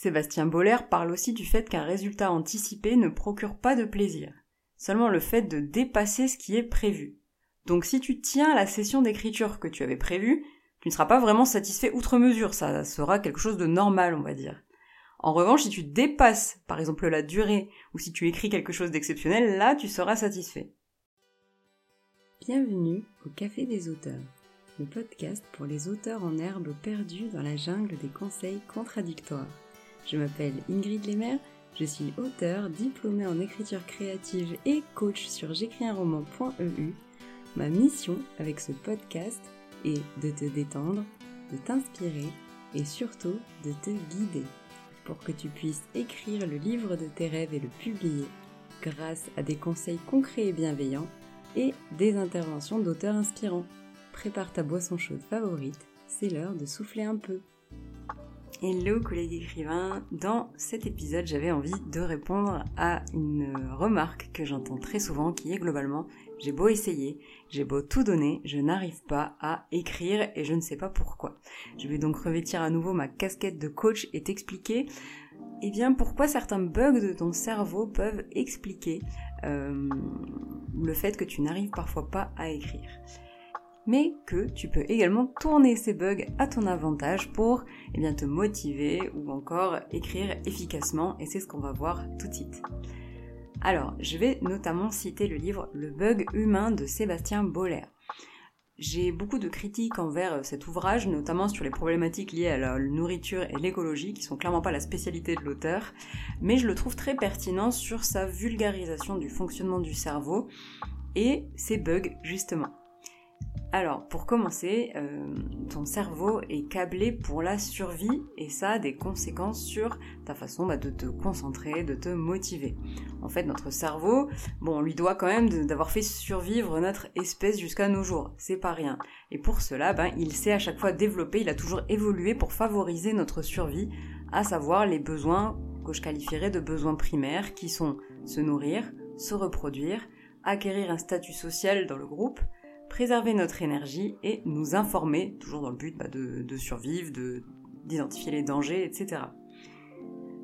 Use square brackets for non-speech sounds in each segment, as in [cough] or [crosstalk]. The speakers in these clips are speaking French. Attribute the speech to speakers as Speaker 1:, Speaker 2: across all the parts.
Speaker 1: Sébastien Boller parle aussi du fait qu'un résultat anticipé ne procure pas de plaisir, seulement le fait de dépasser ce qui est prévu. Donc si tu tiens la session d'écriture que tu avais prévue, tu ne seras pas vraiment satisfait outre mesure, ça sera quelque chose de normal, on va dire. En revanche, si tu dépasses, par exemple, la durée, ou si tu écris quelque chose d'exceptionnel, là, tu seras satisfait.
Speaker 2: Bienvenue au Café des auteurs, le podcast pour les auteurs en herbe perdus dans la jungle des conseils contradictoires. Je m'appelle Ingrid Lemaire, je suis auteur, diplômée en écriture créative et coach sur j'écrisunroman.eu. Ma mission avec ce podcast est de te détendre, de t'inspirer et surtout de te guider pour que tu puisses écrire le livre de tes rêves et le publier grâce à des conseils concrets et bienveillants et des interventions d'auteurs inspirants. Prépare ta boisson chaude favorite, c'est l'heure de souffler un peu.
Speaker 1: Hello collègues écrivains, dans cet épisode j'avais envie de répondre à une remarque que j'entends très souvent qui est globalement j'ai beau essayer, j'ai beau tout donner, je n'arrive pas à écrire et je ne sais pas pourquoi. Je vais donc revêtir à nouveau ma casquette de coach et t'expliquer eh bien pourquoi certains bugs de ton cerveau peuvent expliquer euh, le fait que tu n'arrives parfois pas à écrire mais que tu peux également tourner ces bugs à ton avantage pour eh te motiver ou encore écrire efficacement et c'est ce qu'on va voir tout de suite. Alors, je vais notamment citer le livre Le bug humain de Sébastien Boller. J'ai beaucoup de critiques envers cet ouvrage, notamment sur les problématiques liées à la nourriture et l'écologie, qui sont clairement pas la spécialité de l'auteur, mais je le trouve très pertinent sur sa vulgarisation du fonctionnement du cerveau et ses bugs justement. Alors, pour commencer, euh, ton cerveau est câblé pour la survie et ça a des conséquences sur ta façon bah, de te concentrer, de te motiver. En fait, notre cerveau, bon, on lui doit quand même d'avoir fait survivre notre espèce jusqu'à nos jours. C'est pas rien. Et pour cela, ben, il s'est à chaque fois développé, il a toujours évolué pour favoriser notre survie, à savoir les besoins que je qualifierais de besoins primaires, qui sont se nourrir, se reproduire, acquérir un statut social dans le groupe, préserver notre énergie et nous informer, toujours dans le but bah, de, survivre, d'identifier les dangers, etc.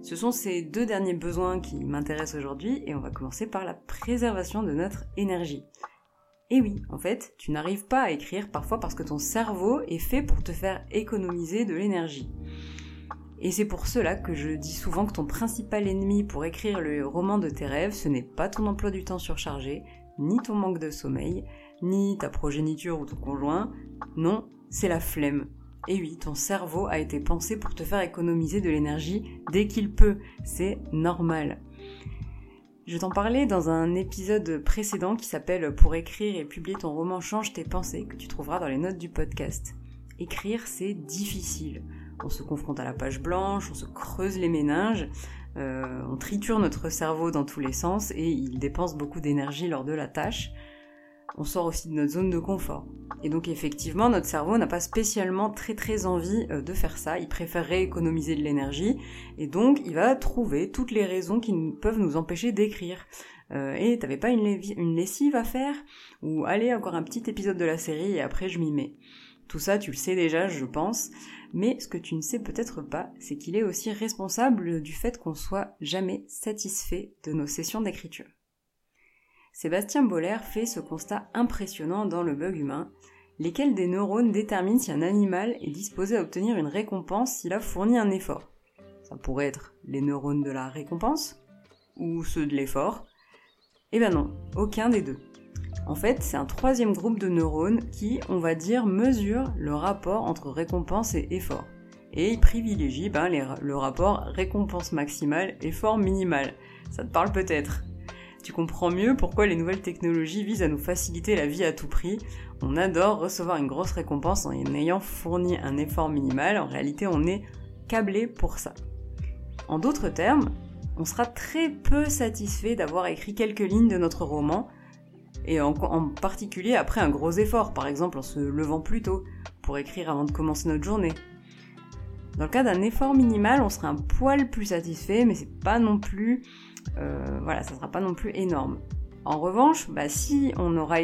Speaker 1: Ce sont ces deux derniers besoins qui m'intéressent aujourd'hui et on va commencer par la préservation de notre énergie. Et oui, en fait, tu n'arrives pas à écrire parfois parce que ton cerveau est fait pour te faire économiser de l'énergie. Et c'est pour cela que je dis souvent que ton principal ennemi pour écrire le roman de tes rêves, ce n'est pas ton emploi du temps surchargé, ni ton manque de sommeil, ni ta progéniture ou ton conjoint. Non, c'est la flemme. Et oui, ton cerveau a été pensé pour te faire économiser de l'énergie dès qu'il peut. C'est normal. Je t'en parlais dans un épisode précédent qui s'appelle Pour écrire et publier ton roman Change tes pensées, que tu trouveras dans les notes du podcast. Écrire, c'est difficile. On se confronte à la page blanche, on se creuse les méninges, euh, on triture notre cerveau dans tous les sens et il dépense beaucoup d'énergie lors de la tâche on sort aussi de notre zone de confort. Et donc effectivement, notre cerveau n'a pas spécialement très très envie euh, de faire ça, il préférerait économiser de l'énergie, et donc il va trouver toutes les raisons qui peuvent nous empêcher d'écrire. Euh, et t'avais pas une, une lessive à faire? Ou allez, encore un petit épisode de la série et après je m'y mets. Tout ça, tu le sais déjà, je pense, mais ce que tu ne sais peut-être pas, c'est qu'il est aussi responsable du fait qu'on soit jamais satisfait de nos sessions d'écriture. Sébastien Boller fait ce constat impressionnant dans le bug humain, lesquels des neurones déterminent si un animal est disposé à obtenir une récompense s'il a fourni un effort? Ça pourrait être les neurones de la récompense ou ceux de l'effort. Eh bien non, aucun des deux. En fait, c'est un troisième groupe de neurones qui, on va dire, mesure le rapport entre récompense et effort. Et il privilégie ben, le rapport récompense maximale, effort minimal. Ça te parle peut-être? Tu comprends mieux pourquoi les nouvelles technologies visent à nous faciliter la vie à tout prix. On adore recevoir une grosse récompense en ayant fourni un effort minimal. En réalité, on est câblé pour ça. En d'autres termes, on sera très peu satisfait d'avoir écrit quelques lignes de notre roman, et en, particulier après un gros effort, par exemple en se levant plus tôt, pour écrire avant de commencer notre journée. Dans le cas d'un effort minimal, on sera un poil plus satisfait, mais c'est pas non plus euh, voilà, ça sera pas non plus énorme. En revanche, bah, si on aura,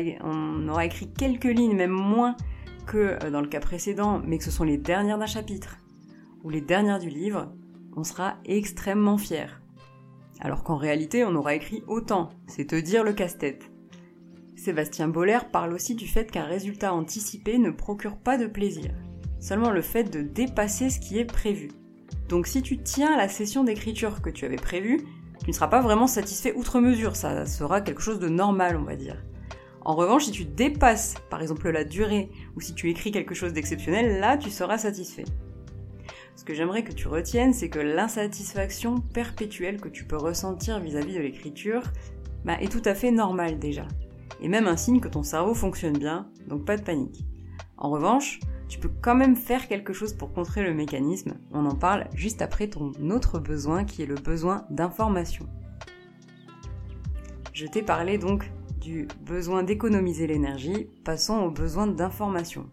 Speaker 1: écrit quelques lignes, même moins que euh, dans le cas précédent, mais que ce sont les dernières d'un chapitre ou les dernières du livre, on sera extrêmement fier. Alors qu'en réalité, on aura écrit autant, c'est te dire le casse-tête. Sébastien Boller parle aussi du fait qu'un résultat anticipé ne procure pas de plaisir, seulement le fait de dépasser ce qui est prévu. Donc si tu tiens la session d'écriture que tu avais prévue, tu ne seras pas vraiment satisfait outre mesure, ça sera quelque chose de normal, on va dire. En revanche, si tu dépasses, par exemple, la durée, ou si tu écris quelque chose d'exceptionnel, là, tu seras satisfait. Ce que j'aimerais que tu retiennes, c'est que l'insatisfaction perpétuelle que tu peux ressentir vis-à-vis de l'écriture bah, est tout à fait normale déjà. Et même un signe que ton cerveau fonctionne bien, donc pas de panique. En revanche, tu peux quand même faire quelque chose pour contrer le mécanisme. On en parle juste après ton autre besoin qui est le besoin d'information. Je t'ai parlé donc du besoin d'économiser l'énergie, passons au besoin d'information.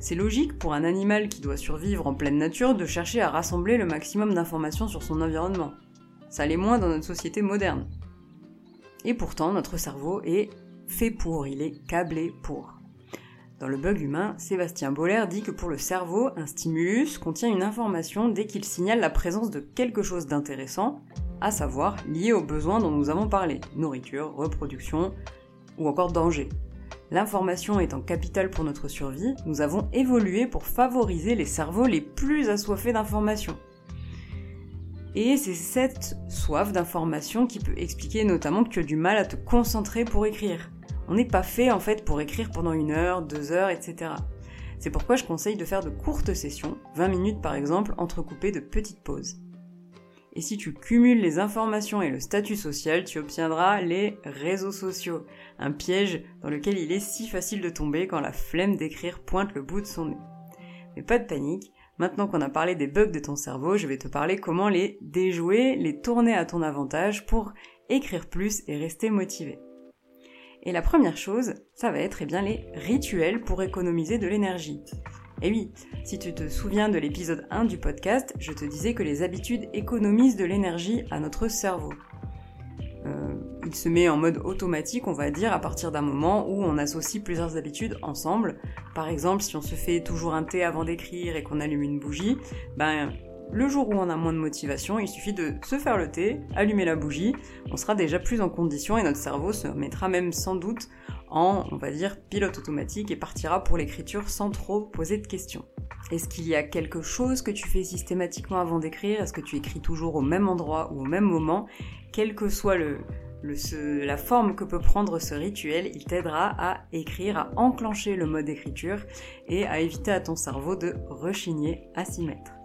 Speaker 1: C'est logique pour un animal qui doit survivre en pleine nature de chercher à rassembler le maximum d'informations sur son environnement. Ça l'est moins dans notre société moderne. Et pourtant, notre cerveau est fait pour, il est câblé pour. Dans le bug humain, Sébastien Boller dit que pour le cerveau, un stimulus contient une information dès qu'il signale la présence de quelque chose d'intéressant, à savoir lié aux besoins dont nous avons parlé, nourriture, reproduction ou encore danger. L'information étant capitale pour notre survie, nous avons évolué pour favoriser les cerveaux les plus assoiffés d'informations. Et c'est cette soif d'information qui peut expliquer notamment que tu as du mal à te concentrer pour écrire. On n'est pas fait en fait pour écrire pendant une heure, deux heures, etc. C'est pourquoi je conseille de faire de courtes sessions, 20 minutes par exemple, entrecoupées de petites pauses. Et si tu cumules les informations et le statut social, tu obtiendras les réseaux sociaux, un piège dans lequel il est si facile de tomber quand la flemme d'écrire pointe le bout de son nez. Mais pas de panique, maintenant qu'on a parlé des bugs de ton cerveau, je vais te parler comment les déjouer, les tourner à ton avantage pour écrire plus et rester motivé. Et la première chose, ça va être eh bien, les rituels pour économiser de l'énergie. Et oui, si tu te souviens de l'épisode 1 du podcast, je te disais que les habitudes économisent de l'énergie à notre cerveau. Euh, il se met en mode automatique, on va dire, à partir d'un moment où on associe plusieurs habitudes ensemble. Par exemple, si on se fait toujours un thé avant d'écrire et qu'on allume une bougie, ben le jour où on a moins de motivation, il suffit de se faire le thé, allumer la bougie, on sera déjà plus en condition et notre cerveau se mettra même sans doute en, on va dire, pilote automatique et partira pour l'écriture sans trop poser de questions. Est-ce qu'il y a quelque chose que tu fais systématiquement avant d'écrire? Est-ce que tu écris toujours au même endroit ou au même moment? Quelle que soit le, la forme que peut prendre ce rituel, il t'aidera à écrire, à enclencher le mode écriture et à éviter à ton cerveau de rechigner à s'y mettre.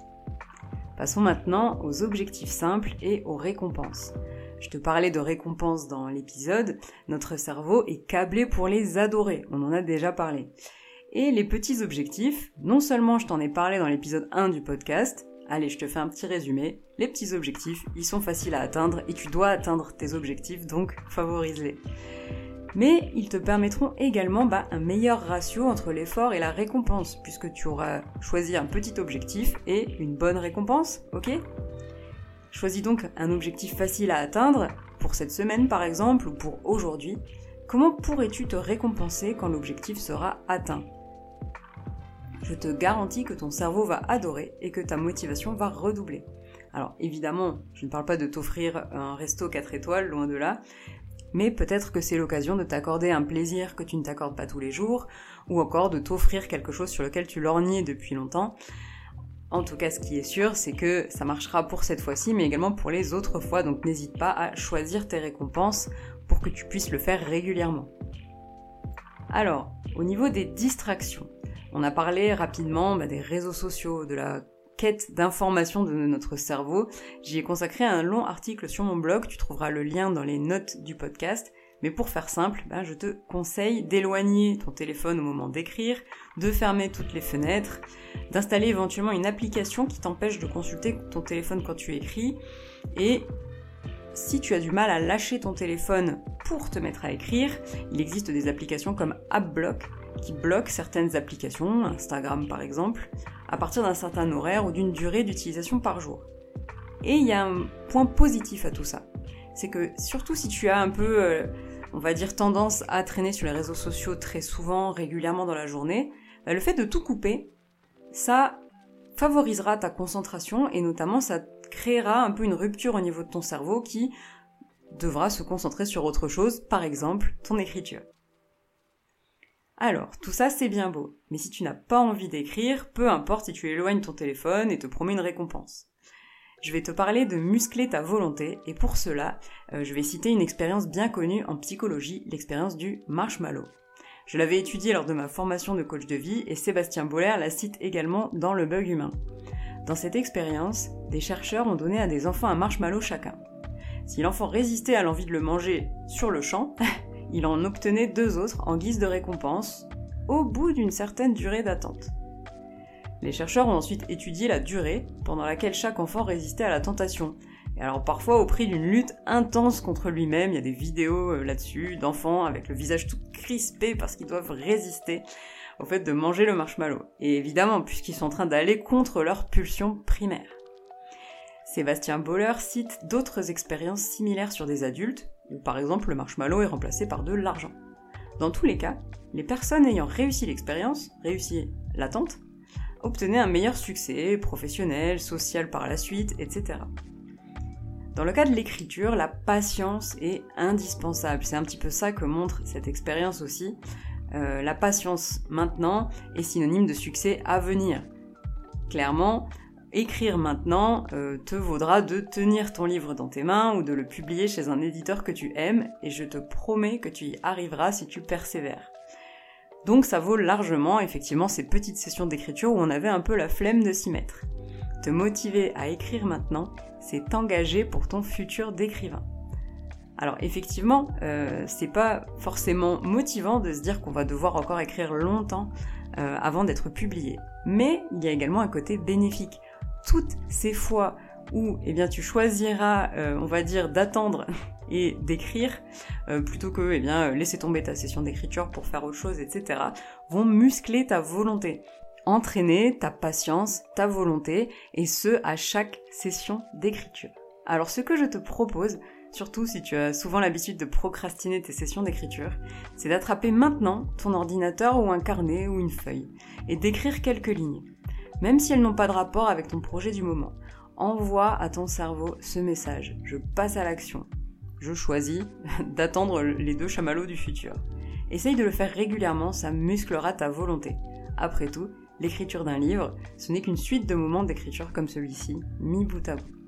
Speaker 1: Passons maintenant aux objectifs simples et aux récompenses. Je te parlais de récompenses dans l'épisode, notre cerveau est câblé pour les adorer, on en a déjà parlé. Et les petits objectifs, non seulement je t'en ai parlé dans l'épisode 1 du podcast, allez je te fais un petit résumé, les petits objectifs, ils sont faciles à atteindre et tu dois atteindre tes objectifs, donc favorise-les mais ils te permettront également bah, un meilleur ratio entre l'effort et la récompense, puisque tu auras choisi un petit objectif et une bonne récompense, ok? Choisis donc un objectif facile à atteindre, pour cette semaine par exemple, ou pour aujourd'hui. Comment pourrais-tu te récompenser quand l'objectif sera atteint? Je te garantis que ton cerveau va adorer et que ta motivation va redoubler. Alors évidemment, je ne parle pas de t'offrir un resto 4 étoiles, loin de là, mais peut-être que c'est l'occasion de t'accorder un plaisir que tu ne t'accordes pas tous les jours, ou encore de t'offrir quelque chose sur lequel tu lorgnais depuis longtemps. En tout cas, ce qui est sûr, c'est que ça marchera pour cette fois-ci, mais également pour les autres fois, donc n'hésite pas à choisir tes récompenses pour que tu puisses le faire régulièrement. Alors, au niveau des distractions, on a parlé rapidement bah, des réseaux sociaux, de la quête d'information de notre cerveau. J'y ai consacré un long article sur mon blog, tu trouveras le lien dans les notes du podcast. Mais pour faire simple, ben, je te conseille d'éloigner ton téléphone au moment d'écrire, de fermer toutes les fenêtres, d'installer éventuellement une application qui t'empêche de consulter ton téléphone quand tu écris. Et si tu as du mal à lâcher ton téléphone pour te mettre à écrire, il existe des applications comme AppBlock qui bloquent certaines applications, Instagram par exemple, à partir d'un certain horaire ou d'une durée d'utilisation par jour. Et il y a un point positif à tout ça. C'est que surtout si tu as un peu, euh, on va dire, tendance à traîner sur les réseaux sociaux très souvent, régulièrement dans la journée, bah, le fait de tout couper, ça favorisera ta concentration et notamment ça créera un peu une rupture au niveau de ton cerveau qui devra se concentrer sur autre chose, par exemple ton écriture. Alors, tout ça c'est bien beau, mais si tu n'as pas envie d'écrire, peu importe si tu éloignes ton téléphone et te promets une récompense. Je vais te parler de muscler ta volonté, et pour cela, euh, je vais citer une expérience bien connue en psychologie, l'expérience du marshmallow. Je l'avais étudiée lors de ma formation de coach de vie, et Sébastien Boller la cite également dans Le Bug Humain. Dans cette expérience, des chercheurs ont donné à des enfants un marshmallow chacun. Si l'enfant résistait à l'envie de le manger sur le champ, [laughs] il en obtenait deux autres en guise de récompense, au bout d'une certaine durée d'attente. Les chercheurs ont ensuite étudié la durée pendant laquelle chaque enfant résistait à la tentation. Et alors parfois au prix d'une lutte intense contre lui-même, il y a des vidéos euh, là-dessus d'enfants avec le visage tout crispé parce qu'ils doivent résister au fait de manger le marshmallow. Et évidemment, puisqu'ils sont en train d'aller contre leur pulsion primaire. Sébastien Boller cite d'autres expériences similaires sur des adultes, par exemple le marshmallow est remplacé par de l'argent. Dans tous les cas, les personnes ayant réussi l'expérience, réussi l'attente, obtenaient un meilleur succès professionnel, social par la suite, etc. Dans le cas de l'écriture, la patience est indispensable. C'est un petit peu ça que montre cette expérience aussi. Euh, la patience maintenant est synonyme de succès à venir. Clairement, écrire maintenant euh, te vaudra de tenir ton livre dans tes mains ou de le publier chez un éditeur que tu aimes et je te promets que tu y arriveras si tu persévères. Donc ça vaut largement effectivement ces petites sessions d'écriture où on avait un peu la flemme de s'y mettre. Te motiver à écrire maintenant, c'est t'engager pour ton futur d'écrivain. Alors effectivement, euh, c'est pas forcément motivant de se dire qu'on va devoir encore écrire longtemps euh, avant d'être publié. Mais il y a également un côté bénéfique toutes ces fois où eh bien, tu choisiras, euh, on va dire, d'attendre [laughs] et d'écrire, euh, plutôt que eh bien, laisser tomber ta session d'écriture pour faire autre chose, etc., vont muscler ta volonté, entraîner ta patience, ta volonté, et ce, à chaque session d'écriture. Alors ce que je te propose, surtout si tu as souvent l'habitude de procrastiner tes sessions d'écriture, c'est d'attraper maintenant ton ordinateur ou un carnet ou une feuille, et d'écrire quelques lignes même si elles n'ont pas de rapport avec ton projet du moment. Envoie à ton cerveau ce message. Je passe à l'action. Je choisis [laughs] d'attendre les deux chamallows du futur. Essaye de le faire régulièrement, ça musclera ta volonté. Après tout, l'écriture d'un livre, ce n'est qu'une suite de moments d'écriture comme celui-ci, mis bout à bout.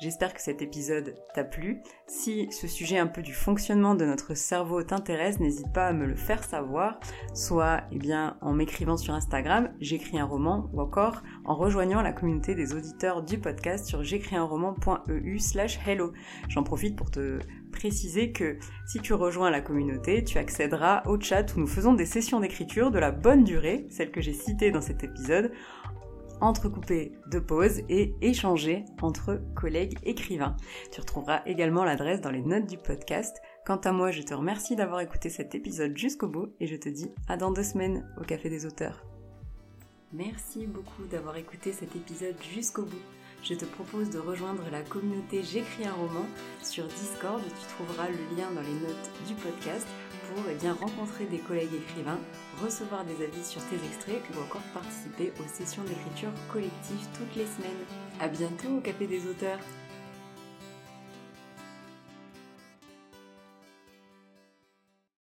Speaker 1: J'espère que cet épisode t'a plu. Si ce sujet un peu du fonctionnement de notre cerveau t'intéresse, n'hésite pas à me le faire savoir, soit eh bien en m'écrivant sur Instagram, j'écris un roman, ou encore en rejoignant la communauté des auditeurs du podcast sur j'écrisunroman.eu slash hello. J'en profite pour te préciser que si tu rejoins la communauté, tu accéderas au chat où nous faisons des sessions d'écriture de la bonne durée, celle que j'ai citée dans cet épisode, entrecoupé de pauses et échanger entre collègues écrivains. Tu retrouveras également l'adresse dans les notes du podcast. Quant à moi, je te remercie d'avoir écouté cet épisode jusqu'au bout et je te dis à dans deux semaines au Café des auteurs. Merci beaucoup d'avoir écouté cet épisode jusqu'au bout. Je te propose de rejoindre la communauté J'écris un roman sur Discord. Tu trouveras le lien dans les notes du podcast pour eh bien, rencontrer des collègues écrivains, recevoir des avis sur tes extraits ou encore participer aux sessions d'écriture collective toutes les semaines. A bientôt au Café des auteurs